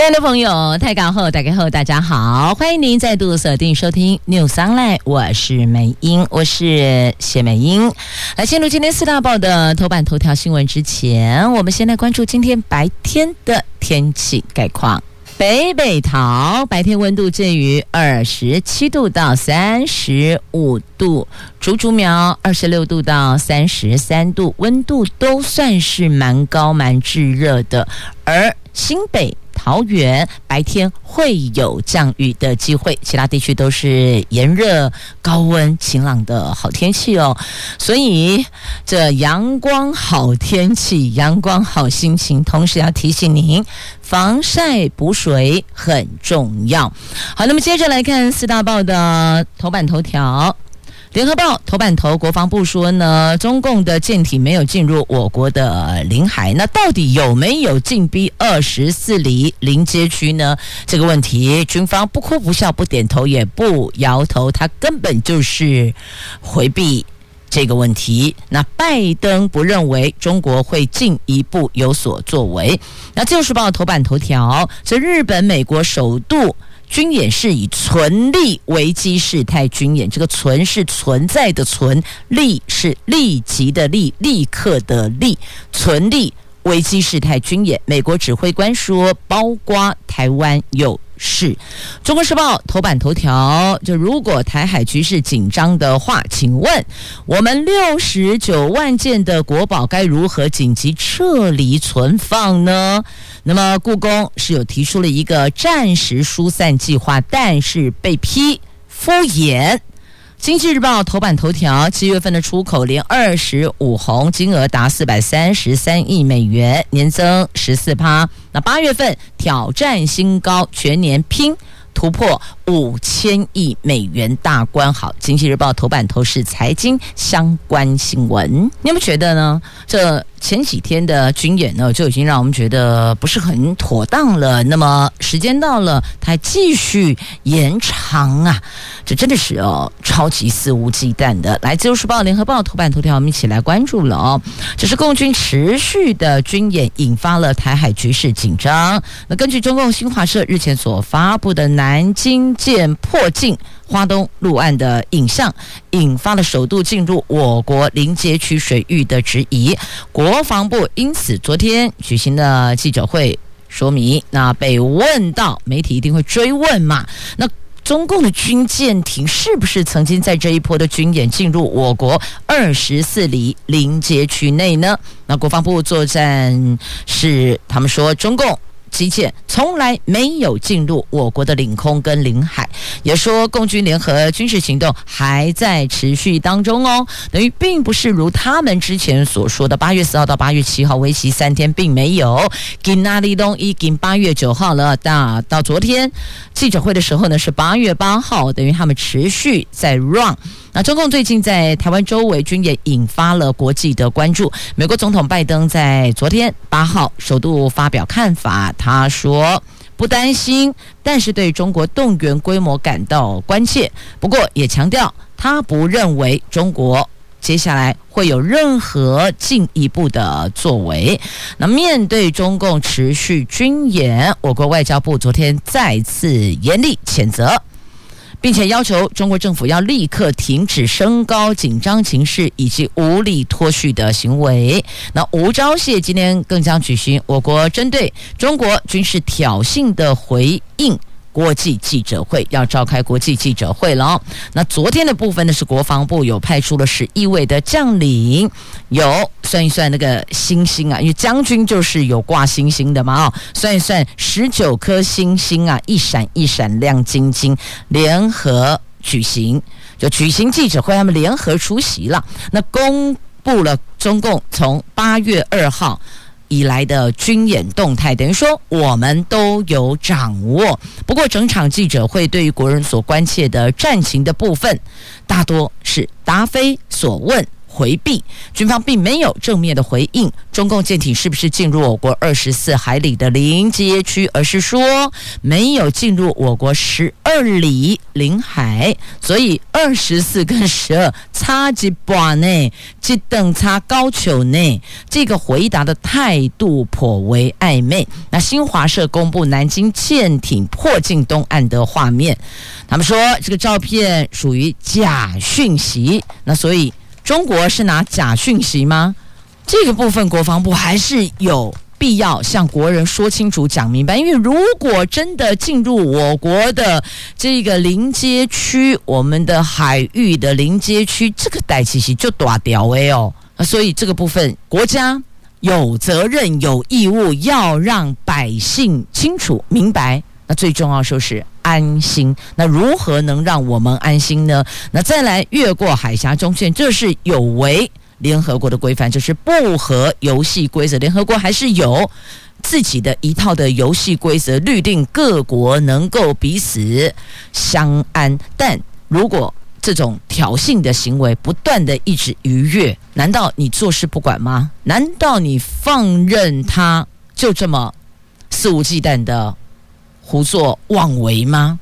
亲爱的朋友，泰港后大家好，大家好，欢迎您再度锁定收听 News Online，我是美英，我是谢美英。来进入今天四大报的头版头条新闻之前，我们先来关注今天白天的天气概况。北北桃白天温度介于二十七度到三十五度，竹竹苗二十六度到三十三度，温度都算是蛮高蛮炙热的，而新北。桃园白天会有降雨的机会，其他地区都是炎热、高温、晴朗的好天气哦。所以这阳光好天气、阳光好心情，同时要提醒您，防晒补水很重要。好，那么接着来看四大报的头版头条。联合报头版头，国防部说呢，中共的舰艇没有进入我国的领海，那到底有没有进逼二十四里临街区呢？这个问题，军方不哭不笑不点头也不摇头，他根本就是回避这个问题。那拜登不认为中国会进一步有所作为。那自由时报头版头条，这日本、美国首度。军演是以存利危机事态军演，这个“存”是存在的“存”，“利”是立即的“立”，立刻的“利”，存利危机事态军演。美国指挥官说，包括台湾有事。中国时报头版头条：就如果台海局势紧张的话，请问我们六十九万件的国宝该如何紧急撤离存放呢？那么，故宫是有提出了一个暂时疏散计划，但是被批敷衍。经济日报头版头条：七月份的出口连二十五红，金额达四百三十三亿美元，年增十四趴。那八月份挑战新高，全年拼。突破五千亿美元大关，好，经济日报头版头是财经相关新闻。你有没有觉得呢？这前几天的军演呢，就已经让我们觉得不是很妥当了。那么时间到了，它还继续延长啊，这真的是哦，超级肆无忌惮的。来自《由时报》、《联合报》头版头条，我们一起来关注了哦。这是共军持续的军演，引发了台海局势紧张。那根据中共新华社日前所发布的南。京舰迫近花东陆岸的影像，引发了首度进入我国临街区水域的质疑。国防部因此昨天举行了记者会说明。那被问到，媒体一定会追问嘛？那中共的军舰艇是不是曾经在这一波的军演进入我国二十四里临街区内呢？那国防部作战是他们说中共。机舰从来没有进入我国的领空跟领海，也说共军联合军事行动还在持续当中哦，等于并不是如他们之前所说的八月四号到八月七号为期三天，并没有。今哪里东已经八月九号了，到到昨天记者会的时候呢是八月八号，等于他们持续在 run。那中共最近在台湾周围军演引发了国际的关注。美国总统拜登在昨天八号首度发表看法，他说不担心，但是对中国动员规模感到关切。不过也强调，他不认为中国接下来会有任何进一步的作为。那面对中共持续军演，我国外交部昨天再次严厉谴责。并且要求中国政府要立刻停止升高紧张情势以及无理脱序的行为。那吴钊燮今天更将举行我国针对中国军事挑衅的回应。国际记者会要召开国际记者会了。那昨天的部分呢，是国防部有派出了十一位的将领，有算一算那个星星啊，因为将军就是有挂星星的嘛哦，算一算十九颗星星啊，一闪一闪亮晶晶，联合举行，就举行记者会，他们联合出席了。那公布了中共从八月二号。以来的军演动态，等于说我们都有掌握。不过，整场记者会对于国人所关切的战情的部分，大多是答非所问，回避，军方并没有正面的回应中共舰艇是不是进入我国二十四海里的临街区，而是说没有进入我国十二里领海，所以二十四跟十二差几把呢？这等差高球呢？这个回答的态度颇为暧昧。那新华社公布南京舰艇迫近东岸的画面，他们说这个照片属于假讯息，那所以。中国是拿假讯息吗？这个部分国防部还是有必要向国人说清楚、讲明白。因为如果真的进入我国的这个临街区，我们的海域的临街区，这个代气息就大条诶哦。所以这个部分国家有责任、有义务要让百姓清楚明白。那最重要就是安心。那如何能让我们安心呢？那再来越过海峡中线，这是有违联合国的规范，就是不合游戏规则。联合国还是有自己的一套的游戏规则，律定各国能够彼此相安。但如果这种挑衅的行为不断的一直逾越，难道你坐视不管吗？难道你放任他就这么肆无忌惮的？胡作妄为吗？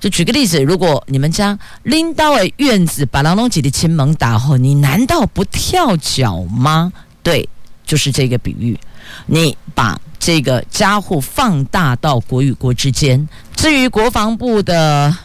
就举个例子，如果你们家拎到了院子，把郎龙姐的亲门打后，你难道不跳脚吗？对，就是这个比喻。你把这个家伙放大到国与国之间。至于国防部的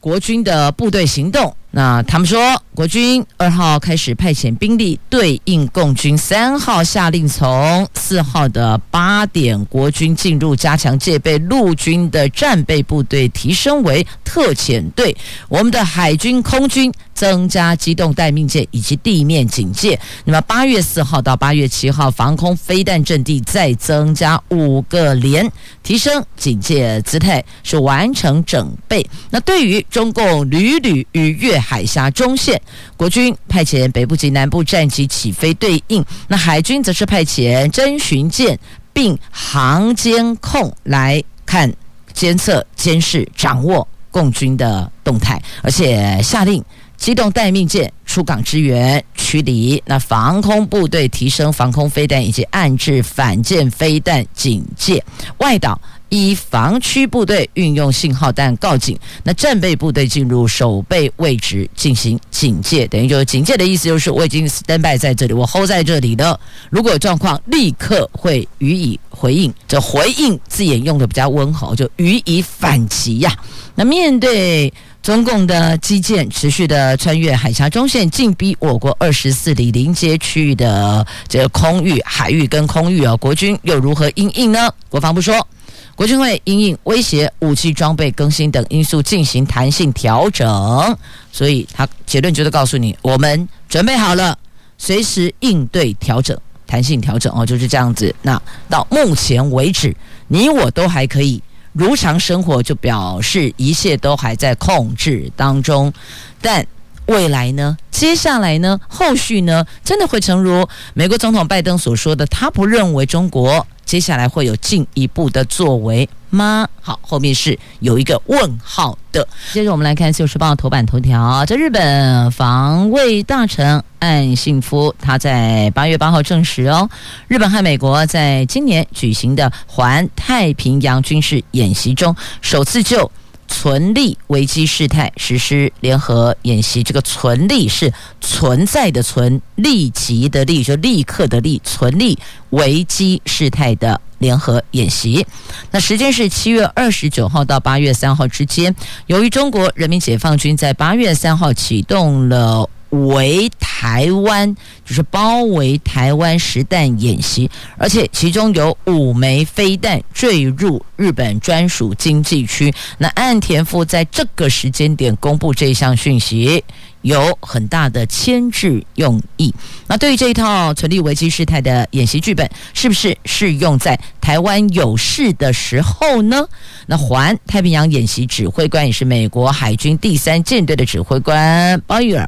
国军的部队行动。那他们说，国军二号开始派遣兵力对应共军，三号下令从四号的八点，国军进入加强戒备，陆军的战备部队提升为特遣队，我们的海军空军增加机动待命舰以及地面警戒。那么八月四号到八月七号，防空飞弹阵地再增加五个连，提升警戒姿态，是完成整备。那对于中共屡屡逾越海峡中线，国军派遣北部及南部战机起飞对应；那海军则是派遣侦巡舰并航监控来看、监测、监视、掌握共军的动态，而且下令机动待命舰出港支援驱离。那防空部队提升防空飞弹以及岸置反舰飞弹警戒外岛。依防区部队运用信号弹告警，那战备部队进入守备位置进行警戒，等于就是警戒的意思，就是我已经 stand by 在这里，我 hold 在这里的。如果有状况，立刻会予以回应。这回应字眼用的比较温和，就予以反击呀、那面对中共的机舰持续的穿越海峡中线，进逼我国二十四里临街区域的这个空域、海域跟空域啊，国军又如何应应呢？国防部说。国军会因应威胁、武器装备更新等因素进行弹性调整，所以他结论就是告诉你，我们准备好了，随时应对调整、弹性调整哦，就是这样子。那到目前为止，你我都还可以如常生活，就表示一切都还在控制当中。但未来呢？接下来呢？后续呢？真的会诚如美国总统拜登所说的，他不认为中国。接下来会有进一步的作为吗？好，后面是有一个问号的。接着我们来看《自由时报》头版头条，在日本防卫大臣岸信夫他在八月八号证实哦，日本和美国在今年举行的环太平洋军事演习中，首次就存利危机事态实施联合演习。这个“存利”是存在的“存”，立即的“立”就立刻的“立”，存利。危机事态的联合演习，那时间是七月二十九号到八月三号之间。由于中国人民解放军在八月三号启动了围台湾，就是包围台湾实弹演习，而且其中有五枚飞弹坠入日本专属经济区。那岸田夫在这个时间点公布这项讯息。有很大的牵制用意。那对于这一套存立危机事态的演习剧本，是不是适用在台湾有事的时候呢？那环太平洋演习指挥官也是美国海军第三舰队的指挥官鲍伊尔，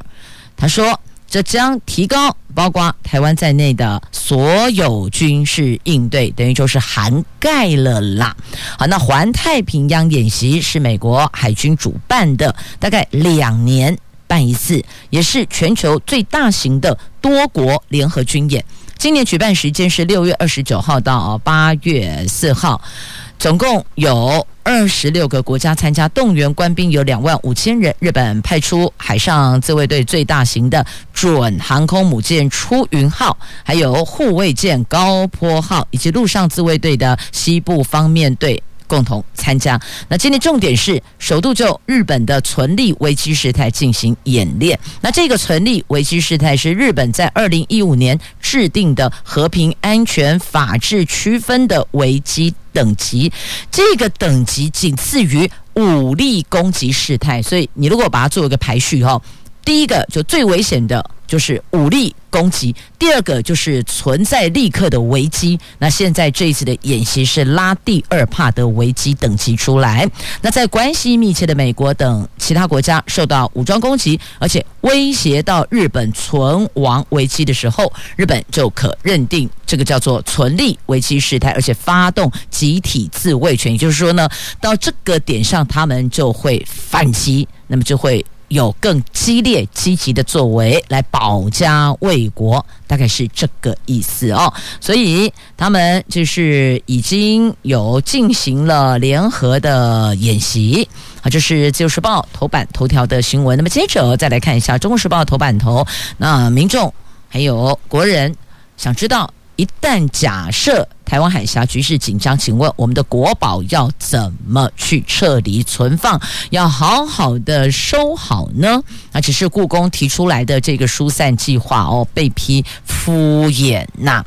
他说，这将提高包括台湾在内的所有军事应对，等于就是涵盖了啦。好，那环太平洋演习是美国海军主办的，大概两年。办一次，也是全球最大型的多国联合军演。今年举办时间是六月二十九号到八月四号，总共有二十六个国家参加，动员官兵有两万五千人。日本派出海上自卫队最大型的准航空母舰出云号，还有护卫舰高坡号，以及陆上自卫队的西部方面队。共同参加。那今天重点是首度就日本的存立危机事态进行演练。那这个存立危机事态是日本在二零一五年制定的和平、安全、法治区分的危机等级，这个等级仅次于武力攻击事态。所以你如果把它做一个排序哈，第一个就最危险的。就是武力攻击，第二个就是存在立刻的危机。那现在这一次的演习是拉第二帕的危机等级出来。那在关系密切的美国等其他国家受到武装攻击，而且威胁到日本存亡危机的时候，日本就可认定这个叫做存立危机事态，而且发动集体自卫权。也就是说呢，到这个点上，他们就会反击，那么就会。有更激烈、积极的作为来保家卫国，大概是这个意思哦。所以他们就是已经有进行了联合的演习啊，这是《自由时报》头版头条的新闻。那么接着再来看一下《中国时报》头版头，那民众还有国人想知道。一旦假设台湾海峡局势紧张，请问我们的国宝要怎么去撤离存放？要好好的收好呢？啊只是故宫提出来的这个疏散计划哦，被批敷衍呐、啊。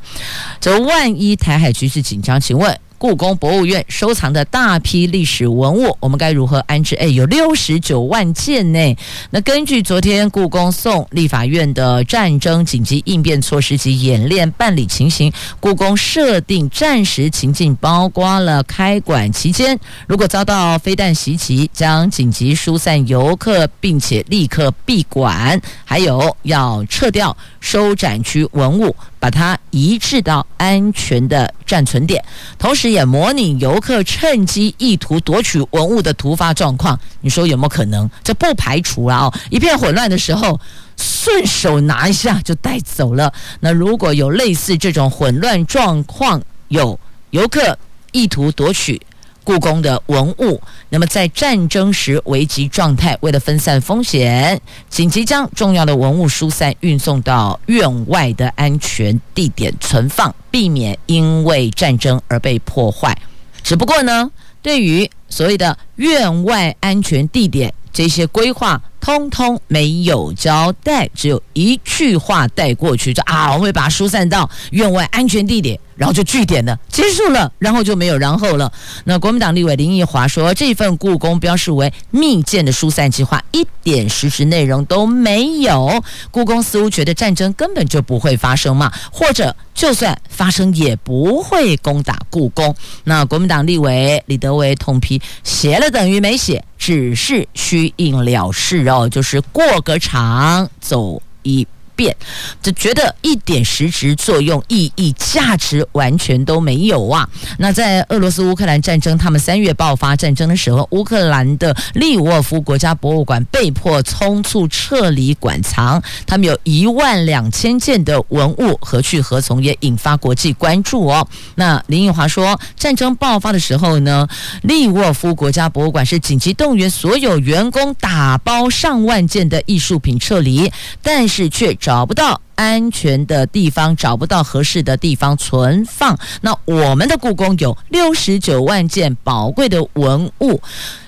这万一台海局势紧张，请问？故宫博物院收藏的大批历史文物，我们该如何安置？哎，有六十九万件呢。那根据昨天故宫送立法院的战争紧急应变措施及演练办理情形，故宫设定战时情境，包括了开馆期间，如果遭到飞弹袭击，将紧急疏散游客，并且立刻闭馆，还有要撤掉收展区文物。把它移至到安全的暂存点，同时也模拟游客趁机意图夺取文物的突发状况。你说有没有可能？这不排除啊！一片混乱的时候，顺手拿一下就带走了。那如果有类似这种混乱状况，有游客意图夺取。故宫的文物，那么在战争时危急状态，为了分散风险，紧急将重要的文物疏散运送到院外的安全地点存放，避免因为战争而被破坏。只不过呢，对于所谓的院外安全地点这些规划，通通没有交代，只有一句话带过去，就啊，我会把它疏散到院外安全地点。然后就句点了，结束了，然后就没有然后了。那国民党立委林奕华说，这份故宫标示为密件的疏散计划，一点实质内容都没有。故宫似乎觉得战争根本就不会发生嘛，或者就算发生也不会攻打故宫。那国民党立委李德维痛批，写了等于没写，只是虚应了事哦，就是过个场走一。变，就觉得一点实质作用、意义、价值完全都没有啊！那在俄罗斯乌克兰战争，他们三月爆发战争的时候，乌克兰的利沃夫国家博物馆被迫匆促撤离馆藏，他们有一万两千件的文物何去何从，也引发国际关注哦。那林奕华说，战争爆发的时候呢，利沃夫国家博物馆是紧急动员所有员工打包上万件的艺术品撤离，但是却。找不到安全的地方，找不到合适的地方存放。那我们的故宫有六十九万件宝贵的文物，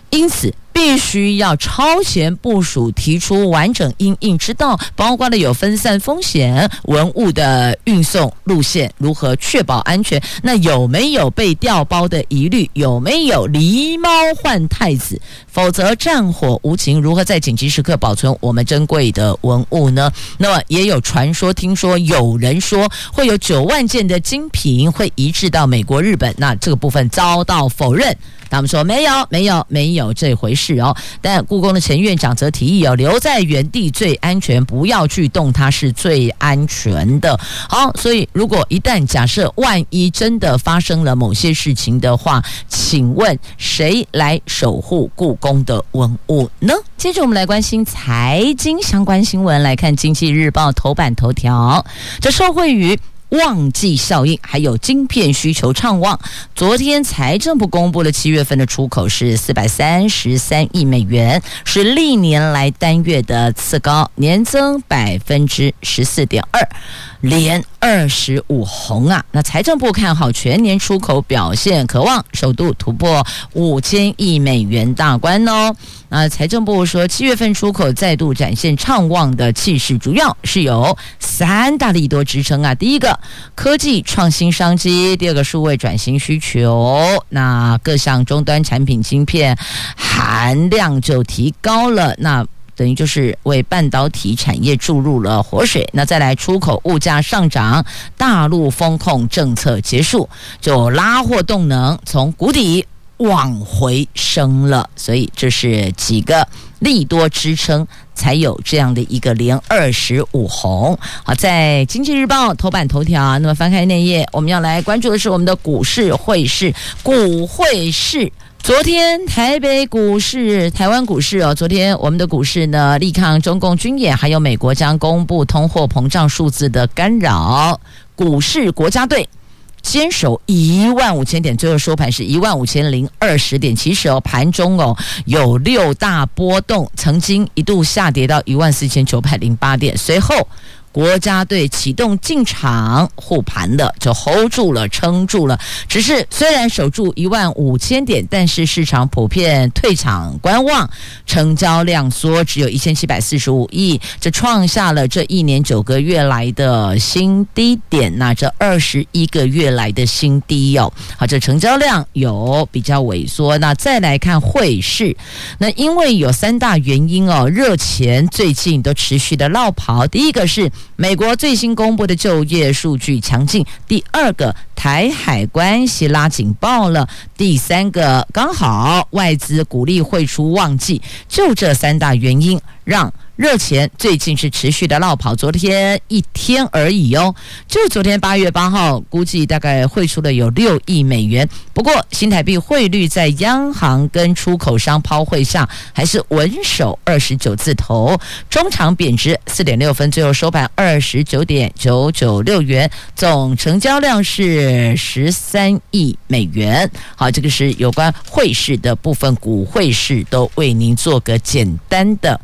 因此。必须要超前部署，提出完整因应之道，包括了有分散风险、文物的运送路线如何确保安全，那有没有被调包的疑虑？有没有狸猫换太子？否则战火无情，如何在紧急时刻保存我们珍贵的文物呢？那么也有传说，听说有人说会有九万件的精品会移至到美国、日本，那这个部分遭到否认。他们说没有，没有，没有这回事哦。但故宫的陈院长则提议哦，留在原地最安全，不要去动它是最安全的。好，所以如果一旦假设万一真的发生了某些事情的话，请问谁来守护故宫的文物呢？接着我们来关心财经相关新闻，来看《经济日报》头版头条，这受惠于。旺季效应，还有晶片需求畅旺。昨天财政部公布了七月份的出口是四百三十三亿美元，是历年来单月的次高，年增百分之十四点二。连二十五红啊！那财政部看好全年出口表现，渴望首度突破五千亿美元大关哦。那财政部说，七月份出口再度展现畅旺的气势，主要是有三大利多支撑啊。第一个，科技创新商机；第二个，数位转型需求。那各项终端产品晶片含量就提高了。那等于就是为半导体产业注入了活水。那再来出口物价上涨，大陆风控政策结束，就拉货动能从谷底往回升了。所以这是几个利多支撑，才有这样的一个连二十五红。好，在经济日报头版头条，那么翻开内页，我们要来关注的是我们的股市汇市，股汇市。昨天台北股市、台湾股市哦，昨天我们的股市呢，力抗中共军演，还有美国将公布通货膨胀数字的干扰，股市国家队坚守一万五千点，最后收盘是一万五千零二十点。其实哦，盘中哦有六大波动，曾经一度下跌到一万四千九百零八点，随后。国家队启动进场护盘的，就 hold 住了，撑住了。只是虽然守住一万五千点，但是市场普遍退场观望，成交量缩，只有一千七百四十五亿，这创下了这一年九个月来的新低点，那这二十一个月来的新低哦。好，这成交量有比较萎缩。那再来看汇市，那因为有三大原因哦，热钱最近都持续的落跑。第一个是。美国最新公布的就业数据强劲，第二个台海关系拉警报了，第三个刚好外资鼓励汇出旺季，就这三大原因让。热钱最近是持续的落跑，昨天一天而已哦，就昨天八月八号，估计大概汇出了有六亿美元。不过新台币汇率在央行跟出口商抛汇上，还是稳守二十九字头，中场贬值四点六分，最后收盘二十九点九九六元，总成交量是十三亿美元。好，这个是有关汇市的部分，股汇市都为您做个简单的。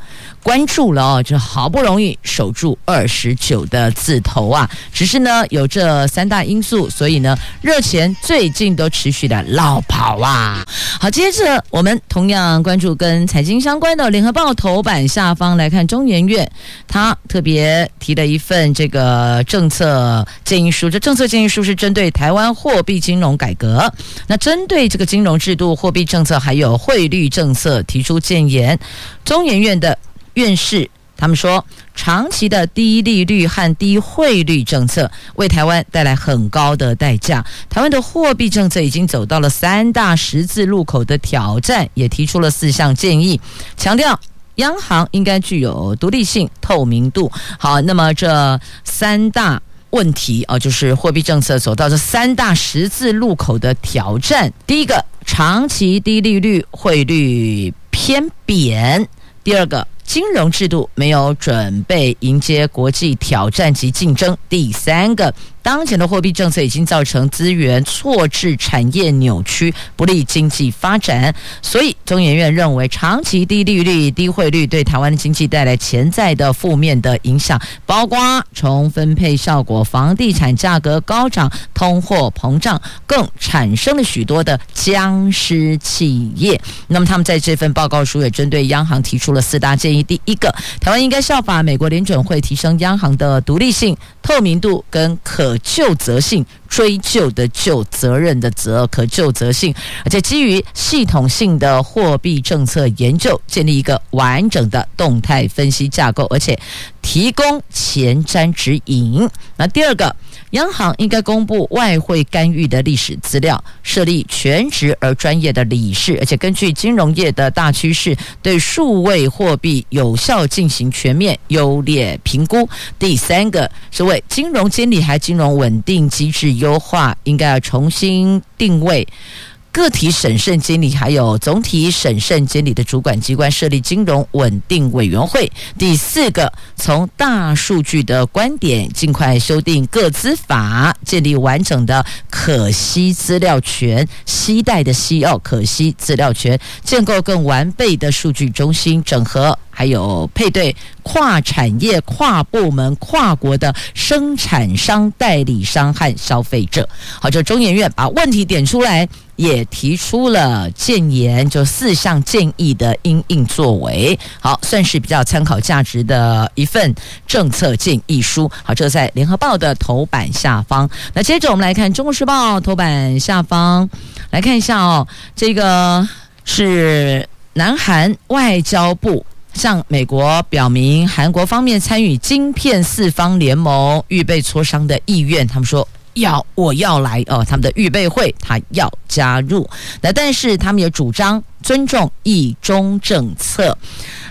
关注了哦，这好不容易守住二十九的字头啊！只是呢，有这三大因素，所以呢，热钱最近都持续的落跑啊。好，接着我们同样关注跟财经相关的《联合报》头版下方来看，中研院他特别提了一份这个政策建议书。这政策建议书是针对台湾货币金融改革，那针对这个金融制度、货币政策还有汇率政策提出建言。中研院的。院士他们说，长期的低利率和低汇率政策为台湾带来很高的代价。台湾的货币政策已经走到了三大十字路口的挑战，也提出了四项建议，强调央行应该具有独立性、透明度。好，那么这三大问题啊，就是货币政策走到这三大十字路口的挑战。第一个，长期低利率，汇率偏贬；第二个。金融制度没有准备迎接国际挑战及竞争。第三个。当前的货币政策已经造成资源错置、产业扭曲，不利经济发展。所以，中研院认为，长期低利率、低汇率对台湾的经济带来潜在的负面的影响，包括从分配效果、房地产价格高涨、通货膨胀，更产生了许多的僵尸企业。那么，他们在这份报告书也针对央行提出了四大建议：第一个，台湾应该效法美国联准会，提升央行的独立性、透明度跟可。就责性追究的就，责任的责，可就责性，而且基于系统性的货币政策研究，建立一个完整的动态分析架构，而且提供前瞻指引。那第二个。央行应该公布外汇干预的历史资料，设立全职而专业的理事，而且根据金融业的大趋势，对数位货币有效进行全面优劣评估。第三个是为金融监理还金融稳定机制优化，应该要重新定位。个体审慎监理还有总体审慎监理的主管机关设立金融稳定委员会。第四个，从大数据的观点，尽快修订个资法，建立完整的可携资料权，携带的息哦，可携资料权，建构更完备的数据中心，整合。还有配对跨产业、跨部门、跨国的生产商、代理商和消费者。好，这中研院把问题点出来，也提出了建言，就四项建议的因应作为。好，算是比较参考价值的一份政策建议书。好，这在联合报的头版下方。那接着我们来看中国时报头版下方，来看一下哦，这个是南韩外交部。向美国表明，韩国方面参与晶片四方联盟预备磋商的意愿。他们说要，我要来哦，他们的预备会他要加入。那但是他们也主张尊重一中政策。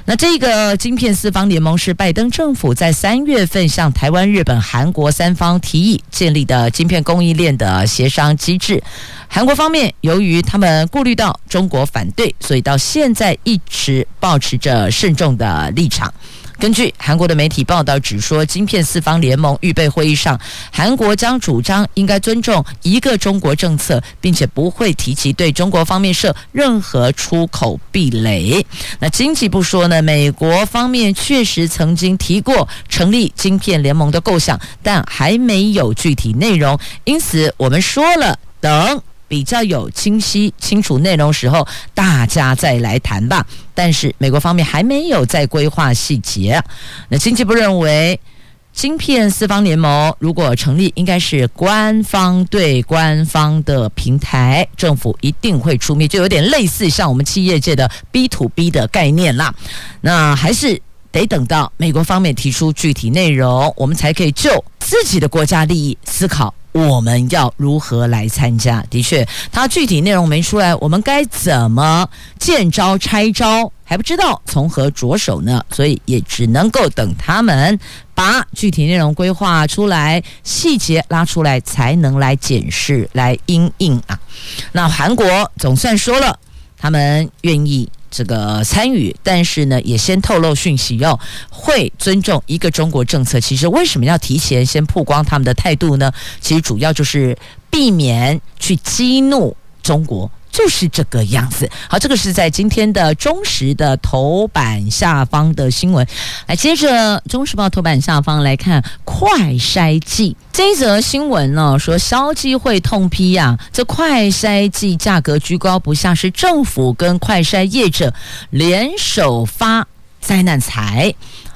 那这个晶片四方联盟是拜登政府在三月份向台湾、日本、韩国三方提议建立的晶片供应链的协商机制。韩国方面由于他们顾虑到中国反对，所以到现在一直保持着慎重的立场。根据韩国的媒体报道，指说晶片四方联盟预备会议上，韩国将主张应该尊重一个中国政策，并且不会提及对中国方面设任何出口壁垒。那经济部说呢，美国方面确实曾经提过成立晶片联盟的构想，但还没有具体内容，因此我们说了等。比较有清晰清楚内容时候，大家再来谈吧。但是美国方面还没有在规划细节。那经济部认为，晶片四方联盟如果成立，应该是官方对官方的平台，政府一定会出面，就有点类似像我们企业界的 B to B 的概念啦。那还是得等到美国方面提出具体内容，我们才可以就自己的国家利益思考。我们要如何来参加？的确，它具体内容没出来，我们该怎么见招拆招还不知道从何着手呢？所以也只能够等他们把具体内容规划出来，细节拉出来，才能来检视、来应应啊。那韩国总算说了，他们愿意。这个参与，但是呢，也先透露讯息哦，会尊重一个中国政策。其实为什么要提前先曝光他们的态度呢？其实主要就是避免去激怒中国。就是这个样子。好，这个是在今天的中时的头版下方的新闻。来，接着中时报头版下方来看快筛剂这一则新闻呢，说消基会痛批呀、啊，这快筛剂价格居高不下，是政府跟快筛业者联手发灾难财。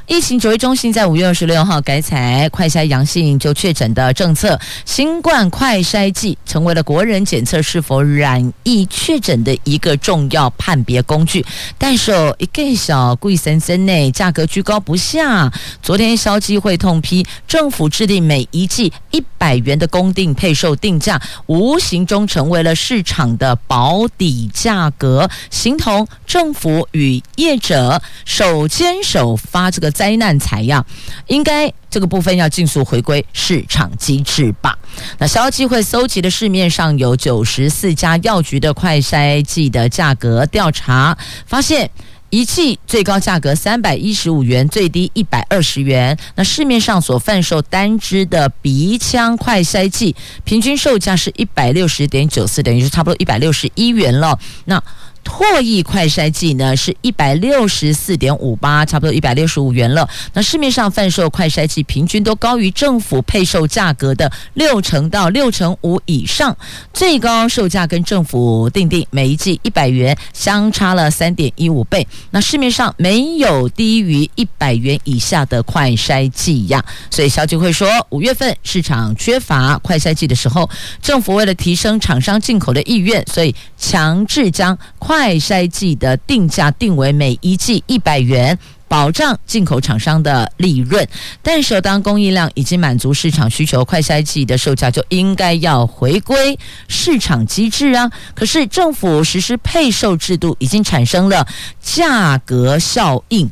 疫情指挥中心在五月二十六号改采快筛阳性就确诊的政策，新冠快筛剂成为了国人检测是否染疫确诊的一个重要判别工具。但是一个小贵森森内价格居高不下。昨天消基会痛批政府制定每一剂一百元的公定配售定价，无形中成为了市场的保底价格，形同政府与业者手牵手发这个。灾难采样，应该这个部分要尽速回归市场机制吧。那消基会搜集的市面上有九十四家药局的快筛剂的价格调查，发现一剂最高价格三百一十五元，最低一百二十元。那市面上所贩售单支的鼻腔快筛剂，平均售价是一百六十点九四，等于是差不多一百六十一元了。那唾液快筛剂呢是一百六十四点五八，差不多一百六十五元了。那市面上贩售快筛剂平均都高于政府配售价格的六成到六成五以上，最高售价跟政府定定每一剂一百元，相差了三点一五倍。那市面上没有低于一百元以下的快筛剂呀，所以消基会说，五月份市场缺乏快筛剂的时候，政府为了提升厂商进口的意愿，所以强制将快筛剂的定价定为每一剂一百元，保障进口厂商的利润。但是当供应量已经满足市场需求，快筛剂的售价就应该要回归市场机制啊。可是政府实施配售制度，已经产生了价格效应，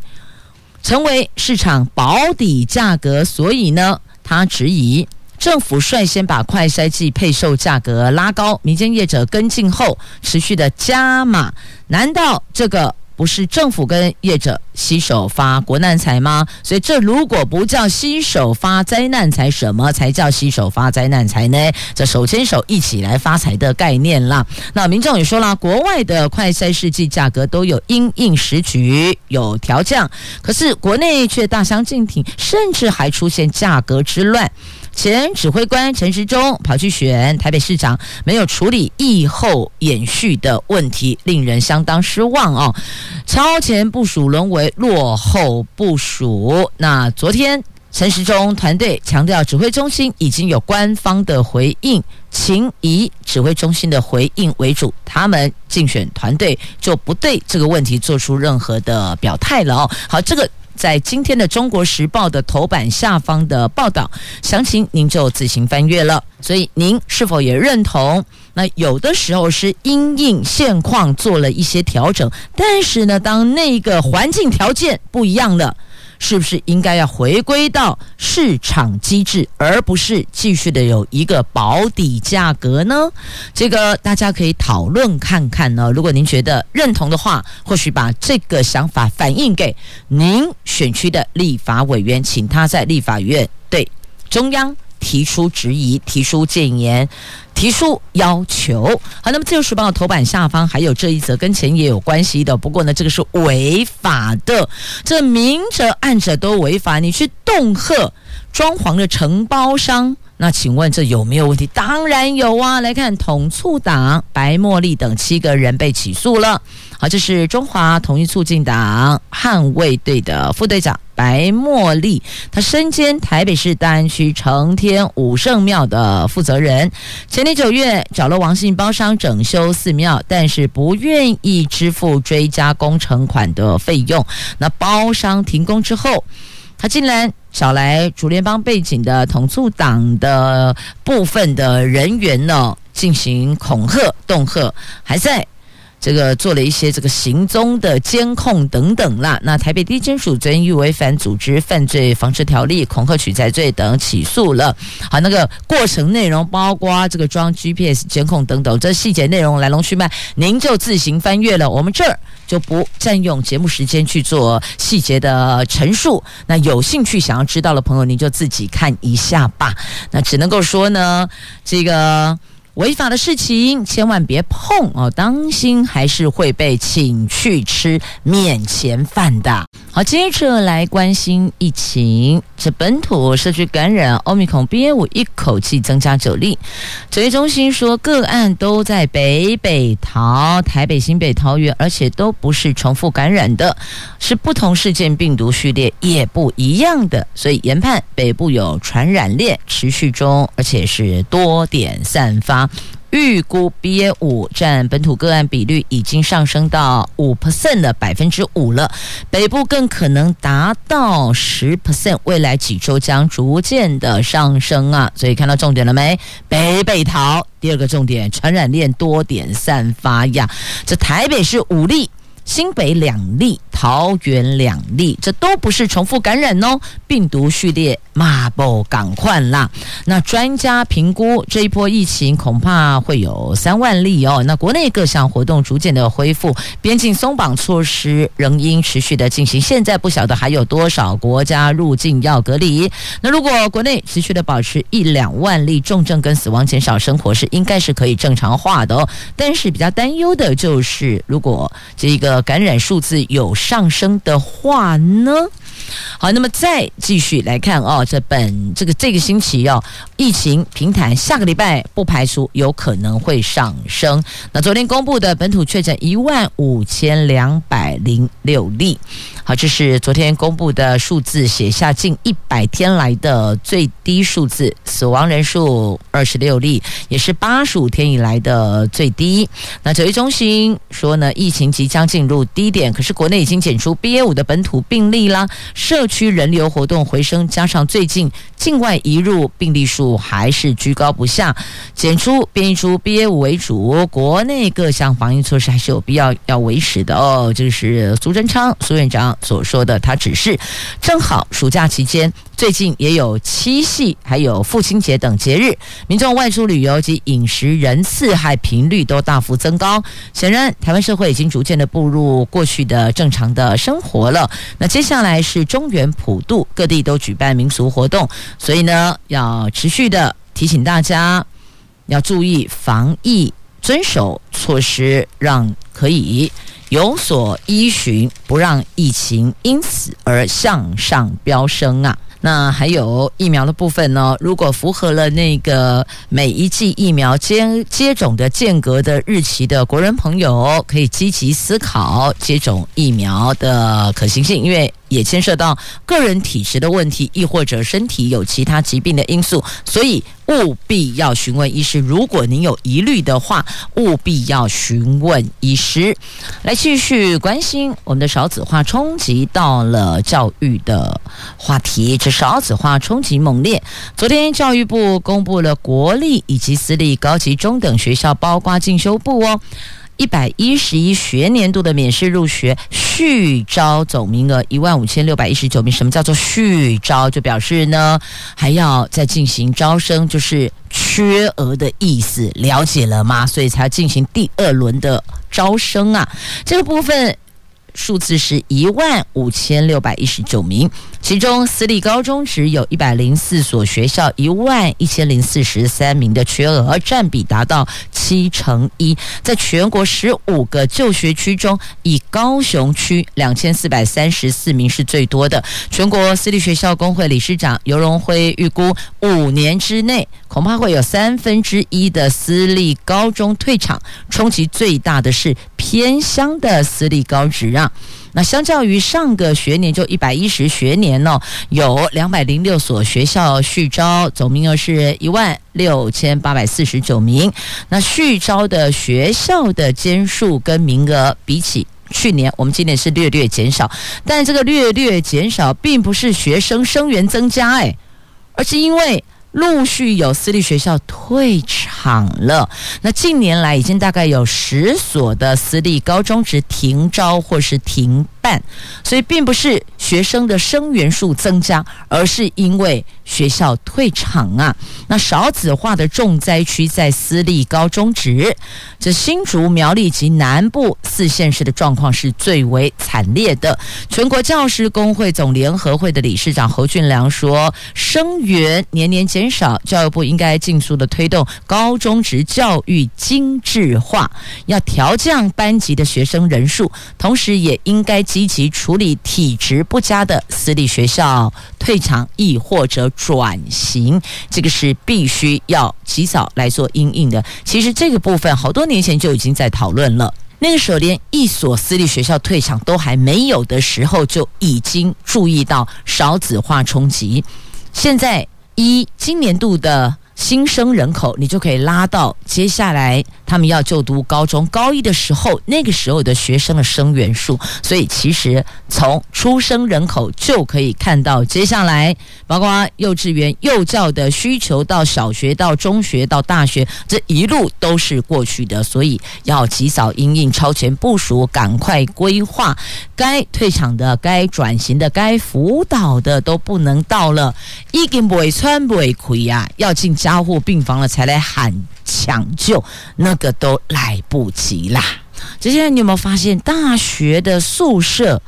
成为市场保底价格。所以呢，他质疑。政府率先把快筛剂配售价格拉高，民间业者跟进后持续的加码，难道这个不是政府跟业者携手发国难财吗？所以这如果不叫携手发灾难财，什么才叫携手发灾难财呢？这手牵手一起来发财的概念啦。那民众也说了，国外的快筛试剂价格都有因应时局有调降，可是国内却大相径庭，甚至还出现价格之乱。前指挥官陈时中跑去选台北市长，没有处理疫后延续的问题，令人相当失望哦。超前部署沦为落后部署。那昨天陈时中团队强调，指挥中心已经有官方的回应，请以指挥中心的回应为主。他们竞选团队就不对这个问题做出任何的表态了哦。好，这个。在今天的《中国时报》的头版下方的报道，详情您就自行翻阅了。所以您是否也认同？那有的时候是因应现况做了一些调整，但是呢，当那个环境条件不一样了。是不是应该要回归到市场机制，而不是继续的有一个保底价格呢？这个大家可以讨论看看呢。如果您觉得认同的话，或许把这个想法反映给您选区的立法委员，请他在立法院对中央。提出质疑，提出建言，提出要求。好，那么《自由时报》头版下方还有这一则跟钱也有关系的，不过呢，这个是违法的，这明着暗着都违法。你去恫吓装潢的承包商。那请问这有没有问题？当然有啊！来看统促党白茉莉等七个人被起诉了。好，这是中华统一促进党捍卫队的副队长白茉莉，她身兼台北市大安区承天武圣庙的负责人。前年九月找了王姓包商整修寺庙，但是不愿意支付追加工程款的费用。那包商停工之后，他竟然找来主联邦背景的统促党的部分的人员呢，进行恐吓、恫吓，还在。这个做了一些这个行踪的监控等等啦。那台北地检署昨天以违反组织犯罪防治条例、恐吓取财罪等起诉了。好，那个过程内容包括这个装 GPS 监控等等，这细节内容来龙去脉，您就自行翻阅了。我们这儿就不占用节目时间去做细节的陈述。那有兴趣想要知道的朋友，您就自己看一下吧。那只能够说呢，这个。违法的事情千万别碰哦，当心还是会被请去吃面前饭的。好，接着来关心疫情，这本土社区感染欧米孔 BA 五一口气增加九例。指挥中心说，个案都在北北桃、台北、新北、桃园，而且都不是重复感染的，是不同事件病毒序列也不一样的，所以研判北部有传染链持续中，而且是多点散发。预估 BA 五占本土个案比率已经上升到五 percent 的百分之五了，北部更可能达到十 percent，未来几周将逐渐的上升啊！所以看到重点了没？北北桃，第二个重点，传染链多点散发呀！这台北是五例。新北两例，桃园两例，这都不是重复感染哦，病毒序列嘛不赶快啦。那专家评估这一波疫情恐怕会有三万例哦。那国内各项活动逐渐的恢复，边境松绑措施仍应持续的进行。现在不晓得还有多少国家入境要隔离。那如果国内持续的保持一两万例重症跟死亡减少，生活是应该是可以正常化的哦。但是比较担忧的就是，如果这个感染数字有上升的话呢？好，那么再继续来看哦，这本这个这个星期哦，疫情平台下个礼拜不排除有可能会上升。那昨天公布的本土确诊一万五千两百零六例，好，这是昨天公布的数字，写下近一百天来的最低数字，死亡人数二十六例，也是八十五天以来的最低。那指挥中心说呢，疫情即将进入低点，可是国内已经检出 BA 五的本土病例啦。社区人流活动回升，加上最近境外移入病例数还是居高不下，检出变异株 BA 五为主，国内各项防疫措施还是有必要要维持的哦。就是苏贞昌苏院长所说的，他只是正好暑假期间。最近也有七夕，还有父亲节等节日，民众外出旅游及饮食人次还频率都大幅增高。显然，台湾社会已经逐渐的步入过去的正常的生活了。那接下来是中原普渡，各地都举办民俗活动，所以呢，要持续的提醒大家要注意防疫，遵守措施，让可以有所依循，不让疫情因此而向上飙升啊。那还有疫苗的部分呢？如果符合了那个每一剂疫苗接接种的间隔的日期的国人朋友，可以积极思考接种疫苗的可行性，因为。也牵涉到个人体质的问题，亦或者身体有其他疾病的因素，所以务必要询问医师。如果您有疑虑的话，务必要询问医师。来继续关心我们的少子化冲击到了教育的话题，这少子化冲击猛烈。昨天教育部公布了国立以及私立高级中等学校，包括进修部哦。一百一十一学年度的免试入学续招总名额一万五千六百一十九名。什么叫做续招？就表示呢还要再进行招生，就是缺额的意思。了解了吗？所以才进行第二轮的招生啊。这个部分。数字是一万五千六百一十九名，其中私立高中只有一百零四所学校，一万一千零四十三名的缺额，占比达到七成一。在全国十五个就学区中，以高雄区两千四百三十四名是最多的。全国私立学校工会理事长游荣辉预估，五年之内恐怕会有三分之一的私立高中退场，冲击最大的是偏乡的私立高职啊。那相较于上个学年就一百一十学年呢，有两百零六所学校续招，总名额是一万六千八百四十九名。那续招的学校的间数跟名额比起去年，我们今年是略略减少，但这个略略减少并不是学生生源增加，哎，而是因为。陆续有私立学校退场了，那近年来已经大概有十所的私立高中只停招或是停办，所以并不是学生的生源数增加，而是因为学校退场啊。那少子化的重灾区在私立高中职，这新竹、苗栗及南部四县市的状况是最为惨烈的。全国教师工会总联合会的理事长侯俊良说：“生源年年减少，教育部应该尽速的推动高中职教育精致化，要调降班级的学生人数，同时也应该。”积极处理体质不佳的私立学校退场，亦或者转型，这个是必须要及早来做因应的。其实这个部分好多年前就已经在讨论了，那个时候连一所私立学校退场都还没有的时候，就已经注意到少子化冲击。现在一今年度的新生人口，你就可以拉到接下来他们要就读高中高一的时候，那个时候的学生的生源数。所以其实从出生人口就可以看到接下来，包括幼稚园幼教的需求到小学到中学到大学，这一路都是过去的。所以要及早因应超前部署，赶快规划该退场的、该转型的、该辅导的都不能到了，已经不会穿不会亏呀，要进。加护病房了才来喊抢救，那个都来不及啦。接下来你有没有发现，大学的宿舍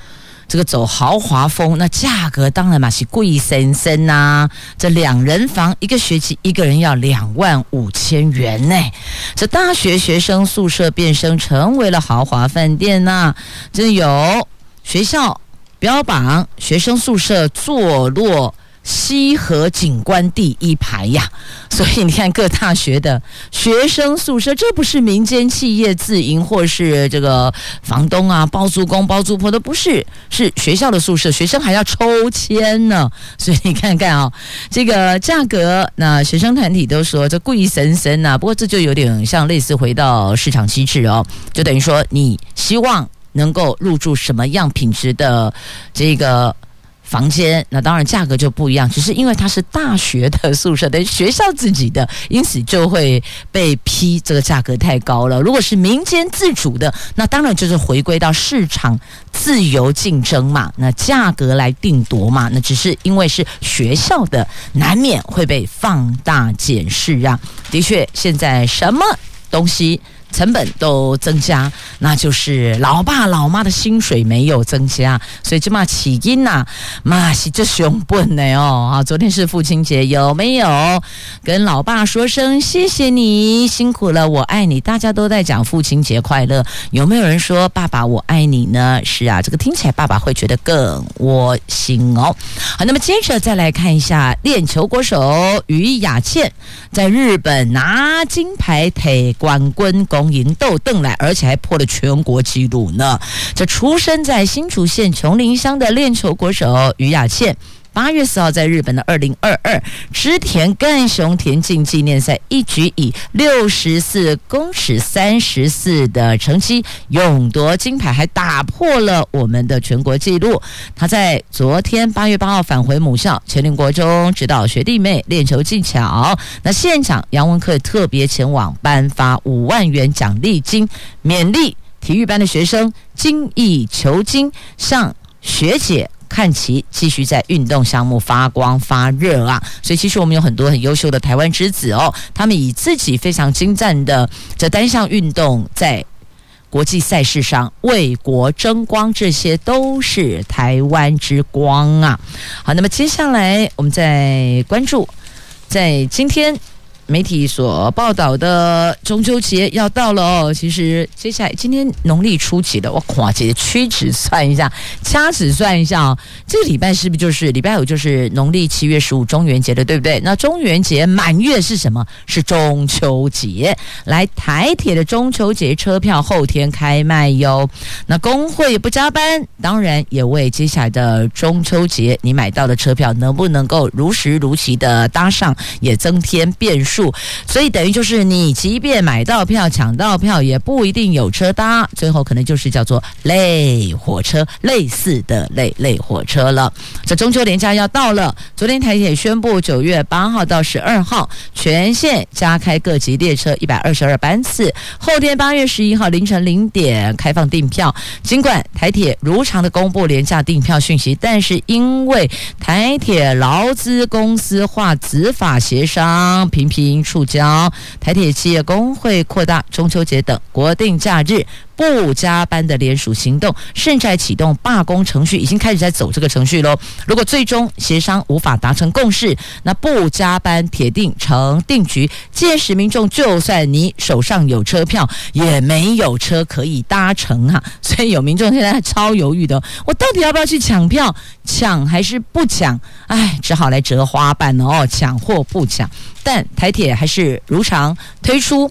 这个走豪华风，那价格当然嘛是贵森森呐。这两人房一个学期一个人要两万五千元呢。这大学学生宿舍变身成为了豪华饭店呐。这有学校标榜学生宿舍坐落。西河景观第一排呀，所以你看各大学的学生宿舍，这不是民间企业自营或是这个房东啊包租公包租婆的，不是，是学校的宿舍，学生还要抽签呢。所以你看看啊、这个价格，那学生团体都说这贵神神呐。不过这就有点像类似回到市场机制哦，就等于说你希望能够入住什么样品质的这个。房间，那当然价格就不一样，只是因为它是大学的宿舍，等于学校自己的，因此就会被批这个价格太高了。如果是民间自主的，那当然就是回归到市场自由竞争嘛，那价格来定夺嘛，那只是因为是学校的，难免会被放大检视啊。的确，现在什么东西？成本都增加，那就是老爸老妈的薪水没有增加，所以就嘛起因呐，妈是这熊笨的哦啊！昨天是父亲节，有没有跟老爸说声谢谢你辛苦了，我爱你？大家都在讲父亲节快乐，有没有人说爸爸我爱你呢？是啊，这个听起来爸爸会觉得更窝心哦。好，那么接着再来看一下练球国手于雅倩在日本拿金牌，铁冠军。从银豆邓来，而且还破了全国纪录呢。这出生在新竹县琼林乡的练球国手于雅倩，八月四号在日本的二零二二织田干雄田径纪念赛，一举以六十四公尺三十四的成绩勇夺金牌，还打破了我们的全国纪录。他在昨天八月八号返回母校全林国中指导学弟妹练球技巧。那现场杨文科特别前往颁发五万元奖励金，勉励体育班的学生精益求精，向学姐。看齐，继续在运动项目发光发热啊！所以其实我们有很多很优秀的台湾之子哦，他们以自己非常精湛的这单项运动，在国际赛事上为国争光，这些都是台湾之光啊！好，那么接下来我们再关注，在今天。媒体所报道的中秋节要到了哦，其实接下来今天农历初几了？我跨节屈指算一下，掐指算一下哦，这个礼拜是不是就是礼拜五就是农历七月十五中元节的，对不对？那中元节满月是什么？是中秋节。来台铁的中秋节车票后天开卖哟。那工会不加班，当然也为接下来的中秋节你买到的车票能不能够如实如期的搭上，也增添变数。所以等于就是你即便买到票抢到票也不一定有车搭，最后可能就是叫做类火车，类似的类类火车了。这中秋连假要到了，昨天台铁宣布九月八号到十二号全线加开各级列车一百二十二班次，后天八月十一号凌晨零点开放订票。尽管台铁如常的公布连假订票讯息，但是因为台铁劳资公司化执法协商频频。因触礁，台铁企业工会扩大中秋节等国定假日不加班的联署行动，甚至还启动罢工程序，已经开始在走这个程序喽。如果最终协商无法达成共识，那不加班铁定成定局。届时民众就算你手上有车票，也没有车可以搭乘啊！所以有民众现在超犹豫的，我到底要不要去抢票？抢还是不抢？哎，只好来折花瓣了哦，抢或不抢。但台铁还是如常推出，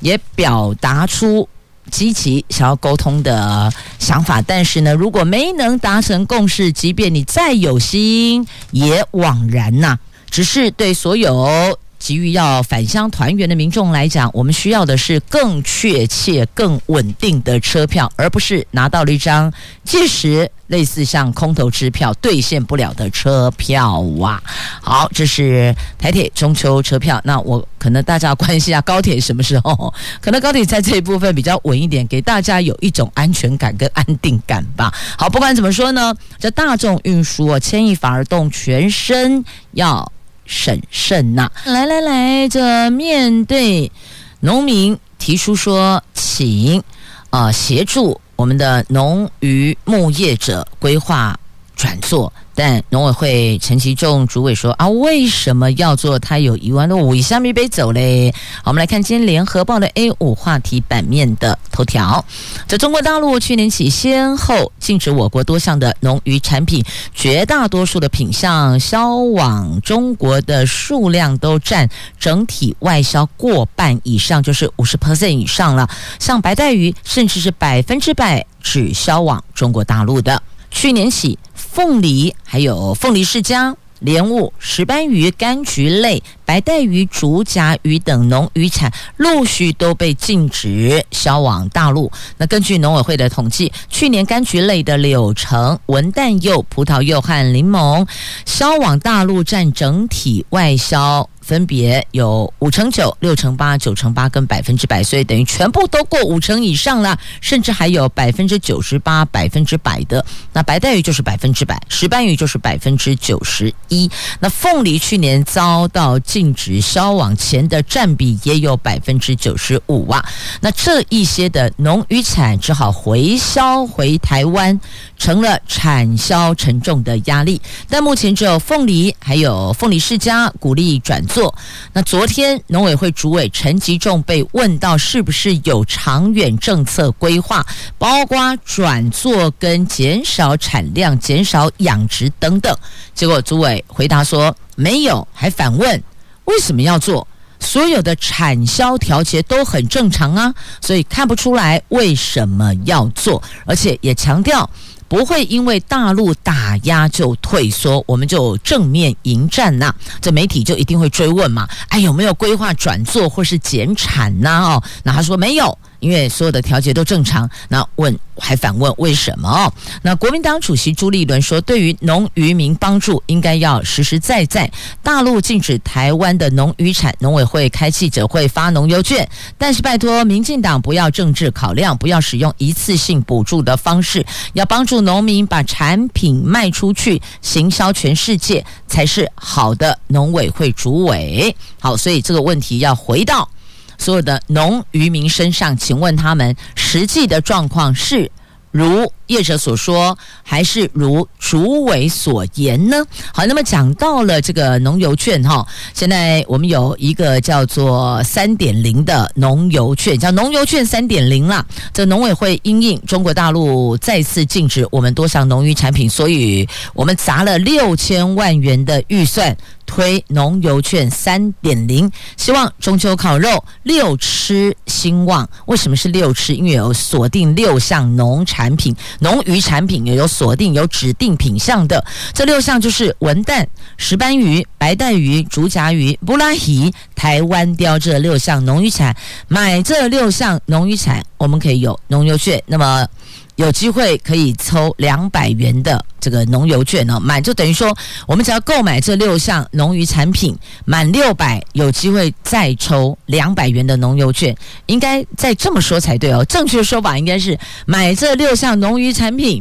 也表达出。积极想要沟通的想法，但是呢，如果没能达成共识，即便你再有心，也枉然呐、只是对所有急于要返乡团圆的民众来讲，我们需要的是更确切、更稳定的车票，而不是拿到了一张届时类似像空头支票兑现不了的车票哇！好，这是台铁中秋车票。那我可能大家关心一下高铁什么时候？可能高铁在这一部分比较稳一点，给大家有一种安全感跟安定感吧。好，不管怎么说呢，这大众运输啊牵一发而动全身，要。审慎呐！来来来，这面对农民提出说，请啊协助我们的农渔牧业者规划转作。但农委会陈其仲主委说啊，为什么要做？他有一万多五以下没被走嘞。好，我们来看今天联合报的 A 五话题版面的头条。在中国大陆去年起先后禁止我国多项的农渔产品，绝大多数的品项销往中国的数量都占整体外销过半以上，就是五十 percent 以上了。像白带鱼，甚至是百分之百只销往中国大陆的。去年起。凤梨，还有凤梨世家、莲雾、石斑鱼、柑橘类、白带鱼、竹荚鱼等农渔产陆续都被禁止销往大陆。那根据农委会的统计，去年柑橘类的柳橙、文旦柚、葡萄柚和柠檬销往大陆占整体外销。分别有五成九、六成八、九成八跟百分之百，所以等于全部都过五成以上了，甚至还有百分之九十八、百分之百的。那白带鱼就是百分之百，石斑鱼就是百分之九十一。那凤梨去年遭到禁止销往前的占比也有百分之九十五啊。那这一些的农渔产只好回销回台湾，成了产销沉重的压力。但目前只有凤梨还有凤梨世家鼓励转作。那昨天农委会主委陈吉仲被问到是不是有长远政策规划，包括转作跟减少产量、减少养殖等等，结果主委回答说没有，还反问为什么要做？所有的产销调节都很正常啊，所以看不出来为什么要做，而且也强调。不会因为大陆打压就退缩，我们就正面迎战呐、这媒体就一定会追问嘛？哎，有没有规划转做或是减产呐？哦，那他说没有。因为所有的调节都正常，那问还反问为什么？那国民党主席朱立伦说，对于农渔民帮助应该要实实在在。大陆禁止台湾的农渔产，农委会开记者会发农优券，但是拜托民进党不要政治考量，不要使用一次性补助的方式，要帮助农民把产品卖出去，行销全世界才是好的。农委会主委，好，所以这个问题要回到。所有的农渔民身上，请问他们实际的状况是如业者所说，还是如主委所言呢？好，那么讲到了这个农游券哈，现在我们有一个叫做三点零的农游券，叫农游券三点零啦。这农委会因应中国大陆再次禁止我们多项农渔产品，所以我们砸了六千万元的预算。推农游券三点零，希望中秋烤肉六吃兴旺。为什么是六吃？因为有锁定六项农产品、农渔产品，也有锁定有指定品项的。这六项就是文旦、石斑鱼、白带鱼、竹荚鱼、布拉鱼、台湾鯛这六项农渔产。买这六项农渔产，我们可以有农游券。那么。有机会可以抽两百元的这个农油券哦，满就等于说，我们只要购买这六项农渔产品，满六百有机会再抽两百元的农油券，应该再这么说才对哦。正确的说法应该是买这六项农渔产品，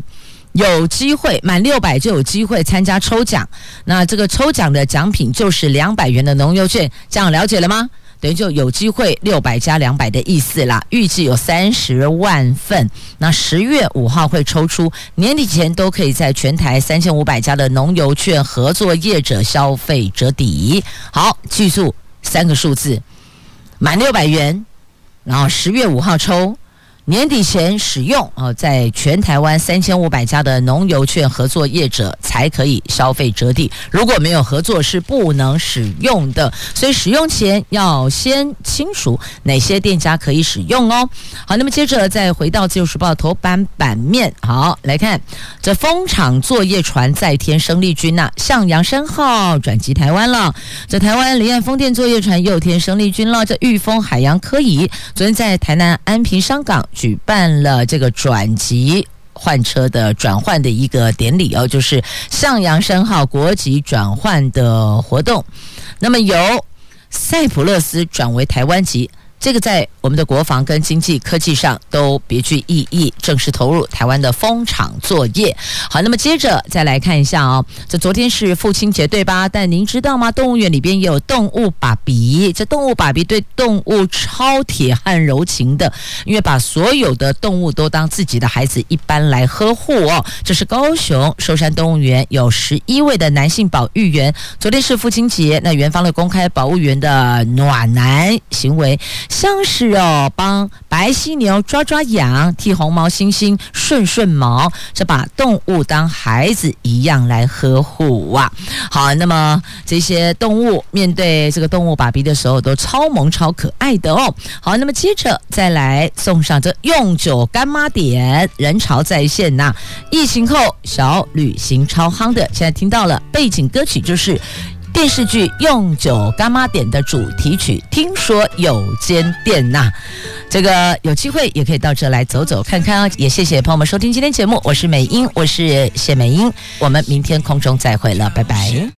有机会满六百就有机会参加抽奖，那这个抽奖的奖品就是两百元的农游券，这样了解了吗？等于就有机会六百加两百的意思啦，预计有三十万份。那十月五号会抽出，年底前都可以在全台三千五百家的农油券合作业者消费者抵。好，记住三个数字：满六百元，然后十月五号抽，年底前使用哦，在全台湾三千五百家的农油券合作业者才可以消费折抵，如果没有合作是不能使用的。所以使用前要先清楚哪些店家可以使用哦。好，那么接着再回到《自由时报》头版版面，好来看这风场作业船再添生力军呐、向阳生号转机台湾了。这台湾离岸风电作业船又添生力军了。这裕丰海洋科仪昨天在台南安平商港。举办了这个转籍换车的转换的一个典礼哦，就是向阳生号国籍转换的活动。那么由塞浦路斯转为台湾籍。这个在我们的国防跟经济科技上都别具意义，正式投入台湾的风场作业。好，那么接着再来看一下哦，这昨天是父亲节对吧？但您知道吗？动物园里边也有动物爸比，这动物爸比对动物超铁汉柔情的，因为把所有的动物都当自己的孩子一般来呵护哦。这是高雄寿山动物园有十一位的男性保育员，昨天是父亲节，那园方的公开保育员的暖男行为。像是哦，帮白犀牛抓抓痒，替红毛猩猩顺顺毛，这把动物当孩子一样来呵护啊。好，那么这些动物面对这个动物爸比的时候，都超萌超可爱的哦。好，那么接着再来送上这用酒干妈点，人潮再现呐、疫情后小旅行超夯的，现在听到了背景歌曲就是。电视剧《用酒干妈》点》的主题曲，听说有间店呐、这个有机会也可以到这来走走看看啊！也谢谢朋友们收听今天节目，我是美英，我是谢美英，我们明天空中再会了，拜拜。